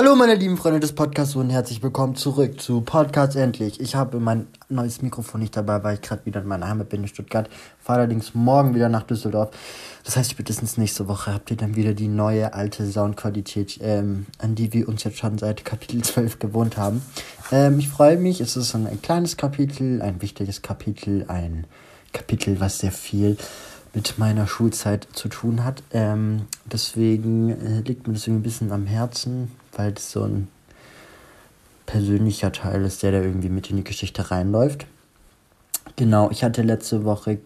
Hallo meine lieben Freunde des Podcasts und herzlich willkommen zurück zu Podcast Endlich. Ich habe mein neues Mikrofon nicht dabei, weil ich gerade wieder in meiner Heimat bin in Stuttgart. Fahre allerdings morgen wieder nach Düsseldorf. Das heißt, spätestens nächste Woche habt ihr dann wieder die neue alte Soundqualität, ähm, an die wir uns jetzt schon seit Kapitel 12 gewohnt haben. Ähm, ich freue mich, es ist ein kleines Kapitel, ein wichtiges Kapitel, ein Kapitel, was sehr viel mit meiner Schulzeit zu tun hat. Ähm, deswegen äh, liegt mir das irgendwie ein bisschen am Herzen, weil das so ein persönlicher Teil ist, der da irgendwie mit in die Geschichte reinläuft. Genau, ich hatte letzte Woche,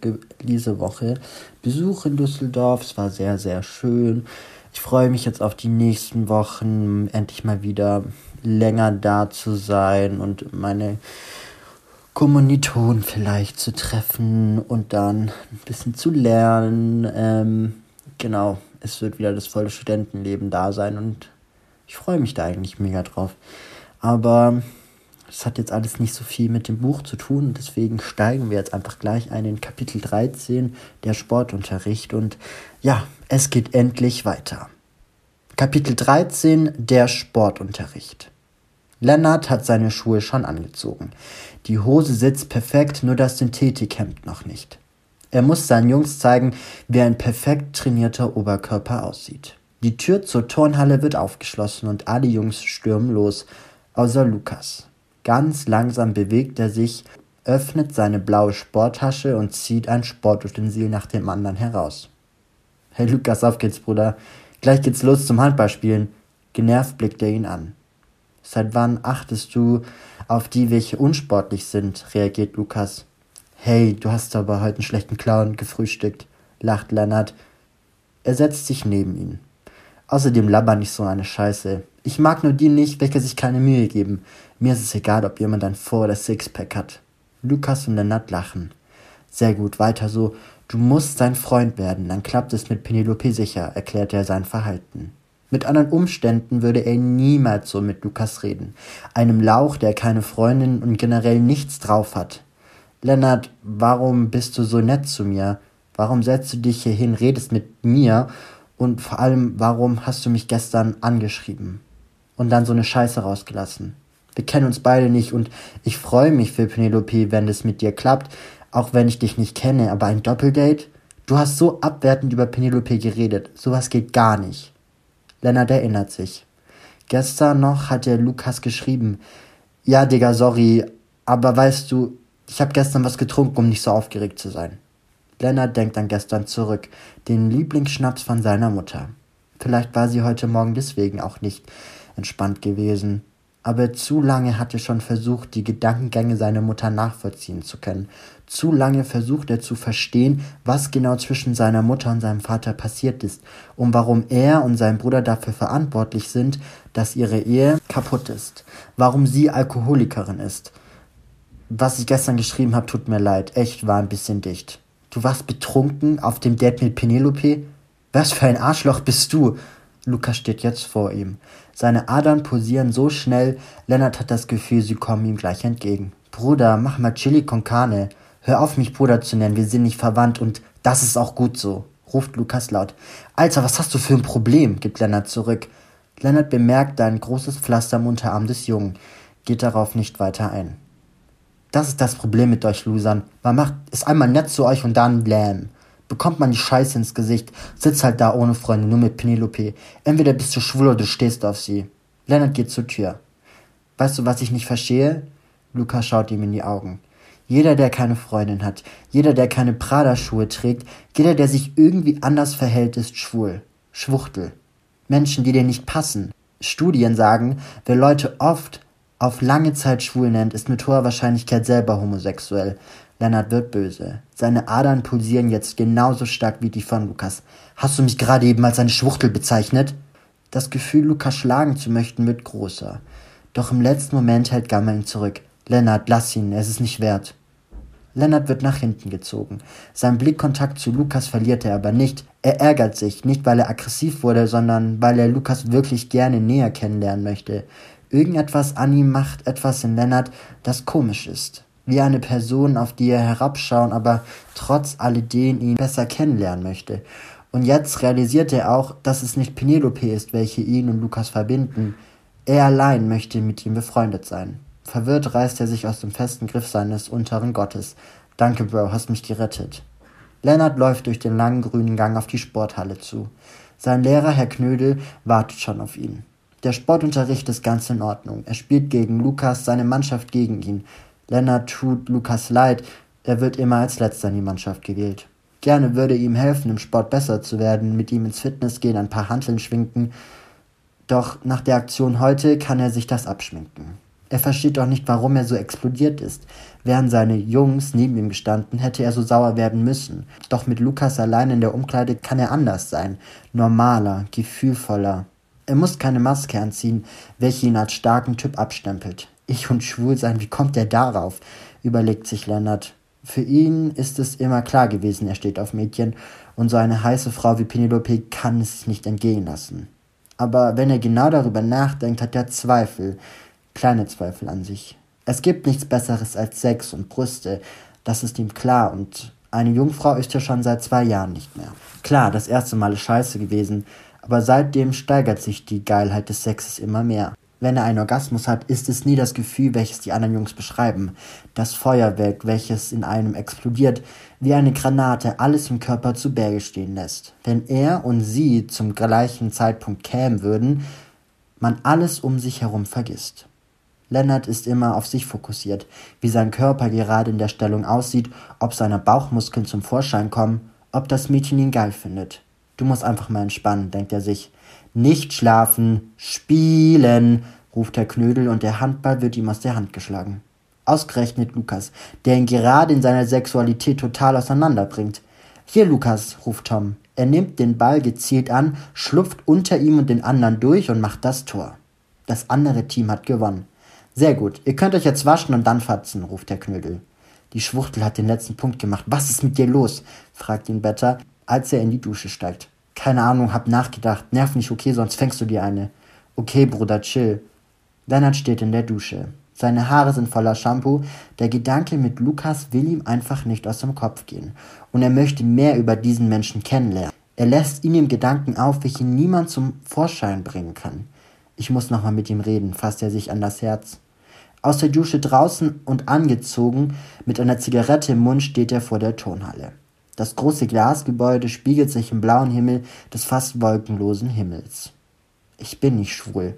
diese Woche Besuch in Düsseldorf. Es war sehr, sehr schön. Ich freue mich jetzt auf die nächsten Wochen, endlich mal wieder länger da zu sein und meine Kommilitonen vielleicht zu treffen und dann ein bisschen zu lernen. Ähm, genau, es wird wieder das volle Studentenleben da sein und ich freue mich da eigentlich mega drauf. Aber es hat jetzt alles nicht so viel mit dem Buch zu tun deswegen steigen wir jetzt einfach gleich ein in Kapitel 13, der Sportunterricht und ja, es geht endlich weiter. Kapitel 13, der Sportunterricht. Lennart hat seine Schuhe schon angezogen. Die Hose sitzt perfekt, nur das Synthetikhemd noch nicht. Er muss seinen Jungs zeigen, wie ein perfekt trainierter Oberkörper aussieht. Die Tür zur Turnhalle wird aufgeschlossen und alle Jungs stürmen los, außer Lukas. Ganz langsam bewegt er sich, öffnet seine blaue Sporttasche und zieht ein Sportutensil nach dem anderen heraus. Hey Lukas, auf geht's, Bruder. Gleich geht's los zum Handballspielen. Genervt blickt er ihn an. Seit wann achtest du auf die, welche unsportlich sind? reagiert Lukas. Hey, du hast aber heute einen schlechten Clown gefrühstückt, lacht Lennart. Er setzt sich neben ihn. Außerdem labber nicht so eine Scheiße. Ich mag nur die nicht, welche sich keine Mühe geben. Mir ist es egal, ob jemand ein Vor- oder Sixpack hat. Lukas und Lennart lachen. Sehr gut, weiter so. Du musst sein Freund werden, dann klappt es mit Penelope sicher, erklärte er sein Verhalten. Mit anderen Umständen würde er niemals so mit Lukas reden. Einem Lauch, der keine Freundin und generell nichts drauf hat. Lennart, warum bist du so nett zu mir? Warum setzt du dich hier hin, redest mit mir? Und vor allem, warum hast du mich gestern angeschrieben? Und dann so eine Scheiße rausgelassen. Wir kennen uns beide nicht und ich freue mich für Penelope, wenn es mit dir klappt, auch wenn ich dich nicht kenne, aber ein Doppeldate? Du hast so abwertend über Penelope geredet. Sowas geht gar nicht. Lennart erinnert sich. Gestern noch hat der Lukas geschrieben. Ja, Digga, sorry, aber weißt du, ich habe gestern was getrunken, um nicht so aufgeregt zu sein. Lennart denkt an gestern zurück, den Lieblingsschnaps von seiner Mutter. Vielleicht war sie heute Morgen deswegen auch nicht entspannt gewesen aber zu lange hatte schon versucht, die Gedankengänge seiner Mutter nachvollziehen zu können. Zu lange versucht er zu verstehen, was genau zwischen seiner Mutter und seinem Vater passiert ist und warum er und sein Bruder dafür verantwortlich sind, dass ihre Ehe kaputt ist. Warum sie Alkoholikerin ist. Was ich gestern geschrieben habe, tut mir leid. Echt war ein bisschen dicht. Du warst betrunken auf dem Date mit Penelope? Was für ein Arschloch bist du? Lukas steht jetzt vor ihm. Seine Adern pulsieren so schnell, Lennart hat das Gefühl, sie kommen ihm gleich entgegen. Bruder, mach mal Chili con Carne. Hör auf, mich Bruder zu nennen, wir sind nicht verwandt und das ist auch gut so, ruft Lukas laut. Alter, was hast du für ein Problem? gibt Lennart zurück. Lennart bemerkt ein großes Pflaster am Unterarm des Jungen, geht darauf nicht weiter ein. Das ist das Problem mit euch Losern. Man macht es einmal nett zu euch und dann bläm bekommt man die Scheiße ins Gesicht, sitzt halt da ohne Freunde, nur mit Penelope. Entweder bist du schwul oder du stehst auf sie. Lennart geht zur Tür. Weißt du, was ich nicht verstehe? Luca schaut ihm in die Augen. Jeder, der keine Freundin hat, jeder, der keine Prada-Schuhe trägt, jeder, der sich irgendwie anders verhält, ist schwul. Schwuchtel. Menschen, die dir nicht passen. Studien sagen, wer Leute oft auf lange Zeit schwul nennt, ist mit hoher Wahrscheinlichkeit selber homosexuell. Lennart wird böse. Seine Adern pulsieren jetzt genauso stark wie die von Lukas. Hast du mich gerade eben als eine Schwuchtel bezeichnet? Das Gefühl, Lukas schlagen zu möchten, wird größer. Doch im letzten Moment hält Gamma ihn zurück. Lennart, lass ihn, es ist nicht wert. Lennart wird nach hinten gezogen. Sein Blickkontakt zu Lukas verliert er aber nicht. Er ärgert sich, nicht weil er aggressiv wurde, sondern weil er Lukas wirklich gerne näher kennenlernen möchte. Irgendetwas an ihm macht etwas in Lennart, das komisch ist wie eine Person, auf die er herabschauen, aber trotz alledem ihn besser kennenlernen möchte. Und jetzt realisiert er auch, dass es nicht Penelope ist, welche ihn und Lukas verbinden. Er allein möchte mit ihm befreundet sein. Verwirrt reißt er sich aus dem festen Griff seines unteren Gottes. Danke, Bro, hast mich gerettet. Lennart läuft durch den langen grünen Gang auf die Sporthalle zu. Sein Lehrer, Herr Knödel, wartet schon auf ihn. Der Sportunterricht ist ganz in Ordnung. Er spielt gegen Lukas, seine Mannschaft gegen ihn. Lennart tut Lukas leid, er wird immer als letzter in die Mannschaft gewählt. Gerne würde ihm helfen, im Sport besser zu werden, mit ihm ins Fitness gehen, ein paar Hanteln schwinken. Doch nach der Aktion heute kann er sich das abschminken. Er versteht doch nicht, warum er so explodiert ist. Wären seine Jungs neben ihm gestanden, hätte er so sauer werden müssen. Doch mit Lukas allein in der Umkleide kann er anders sein. Normaler, gefühlvoller. Er muss keine Maske anziehen, welche ihn als starken Typ abstempelt. Ich und schwul sein, wie kommt er darauf? überlegt sich Lennart. Für ihn ist es immer klar gewesen, er steht auf Mädchen, und so eine heiße Frau wie Penelope kann es sich nicht entgehen lassen. Aber wenn er genau darüber nachdenkt, hat er Zweifel kleine Zweifel an sich. Es gibt nichts Besseres als Sex und Brüste, das ist ihm klar und eine Jungfrau ist ja schon seit zwei Jahren nicht mehr. Klar, das erste Mal ist scheiße gewesen, aber seitdem steigert sich die Geilheit des Sexes immer mehr. Wenn er einen Orgasmus hat, ist es nie das Gefühl, welches die anderen Jungs beschreiben. Das Feuerwerk, welches in einem explodiert, wie eine Granate alles im Körper zu Berge stehen lässt. Wenn er und sie zum gleichen Zeitpunkt kämen würden, man alles um sich herum vergisst. Lennart ist immer auf sich fokussiert, wie sein Körper gerade in der Stellung aussieht, ob seine Bauchmuskeln zum Vorschein kommen, ob das Mädchen ihn geil findet. Du musst einfach mal entspannen, denkt er sich. Nicht schlafen, spielen, ruft der Knödel und der Handball wird ihm aus der Hand geschlagen. Ausgerechnet Lukas, der ihn gerade in seiner Sexualität total auseinanderbringt. Hier, Lukas, ruft Tom. Er nimmt den Ball gezielt an, schlupft unter ihm und den anderen durch und macht das Tor. Das andere Team hat gewonnen. Sehr gut. Ihr könnt euch jetzt waschen und dann fatzen, ruft der Knödel. Die Schwuchtel hat den letzten Punkt gemacht. Was ist mit dir los? fragt ihn Better, als er in die Dusche steigt. Keine Ahnung, hab nachgedacht. Nerv nicht, okay, sonst fängst du dir eine. Okay, Bruder, chill. Lennart steht in der Dusche. Seine Haare sind voller Shampoo. Der Gedanke mit Lukas will ihm einfach nicht aus dem Kopf gehen. Und er möchte mehr über diesen Menschen kennenlernen. Er lässt ihn im Gedanken auf, welchen niemand zum Vorschein bringen kann. Ich muss nochmal mit ihm reden, fasst er sich an das Herz. Aus der Dusche draußen und angezogen, mit einer Zigarette im Mund steht er vor der Turnhalle. Das große Glasgebäude spiegelt sich im blauen Himmel des fast wolkenlosen Himmels. Ich bin nicht schwul,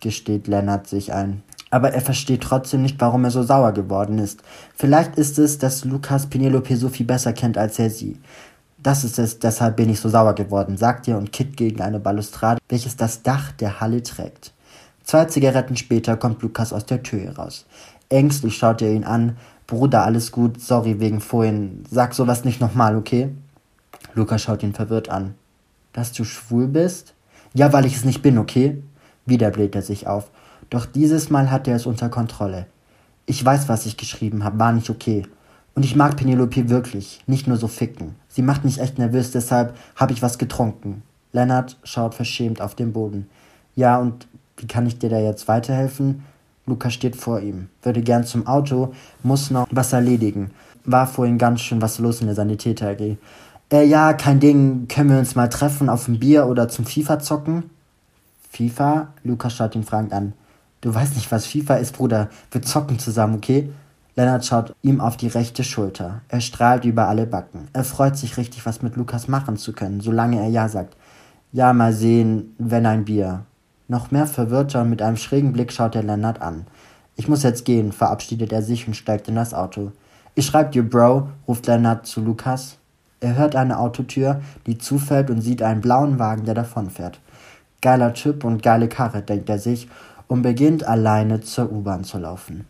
gesteht Lennart sich ein. Aber er versteht trotzdem nicht, warum er so sauer geworden ist. Vielleicht ist es, dass Lukas Penelope so viel besser kennt als er sie. Das ist es, deshalb bin ich so sauer geworden, sagt er und kippt gegen eine Balustrade, welches das Dach der Halle trägt. Zwei Zigaretten später kommt Lukas aus der Tür heraus. Ängstlich schaut er ihn an. Bruder, alles gut, sorry wegen vorhin. Sag sowas nicht nochmal, okay? Lukas schaut ihn verwirrt an. Dass du schwul bist? Ja, weil ich es nicht bin, okay? Wieder bläht er sich auf. Doch dieses Mal hat er es unter Kontrolle. Ich weiß, was ich geschrieben habe, war nicht okay. Und ich mag Penelope wirklich, nicht nur so ficken. Sie macht mich echt nervös, deshalb habe ich was getrunken. Lennart schaut verschämt auf den Boden. Ja, und wie kann ich dir da jetzt weiterhelfen? Lukas steht vor ihm, würde gern zum Auto, muss noch was erledigen. War vorhin ganz schön was los in der Sanitäter AG. Äh, ja, kein Ding, können wir uns mal treffen auf ein Bier oder zum FIFA zocken? FIFA? Lukas schaut ihn fragend an. Du weißt nicht, was FIFA ist, Bruder. Wir zocken zusammen, okay? Lennart schaut ihm auf die rechte Schulter. Er strahlt über alle Backen. Er freut sich richtig, was mit Lukas machen zu können, solange er Ja sagt. Ja, mal sehen, wenn ein Bier. Noch mehr verwirrter und mit einem schrägen Blick schaut er Lennart an. Ich muss jetzt gehen, verabschiedet er sich und steigt in das Auto. Ich schreib dir, Bro, ruft Lennart zu Lukas. Er hört eine Autotür, die zufällt und sieht einen blauen Wagen, der davonfährt. Geiler Typ und geile Karre, denkt er sich und beginnt alleine zur U-Bahn zu laufen.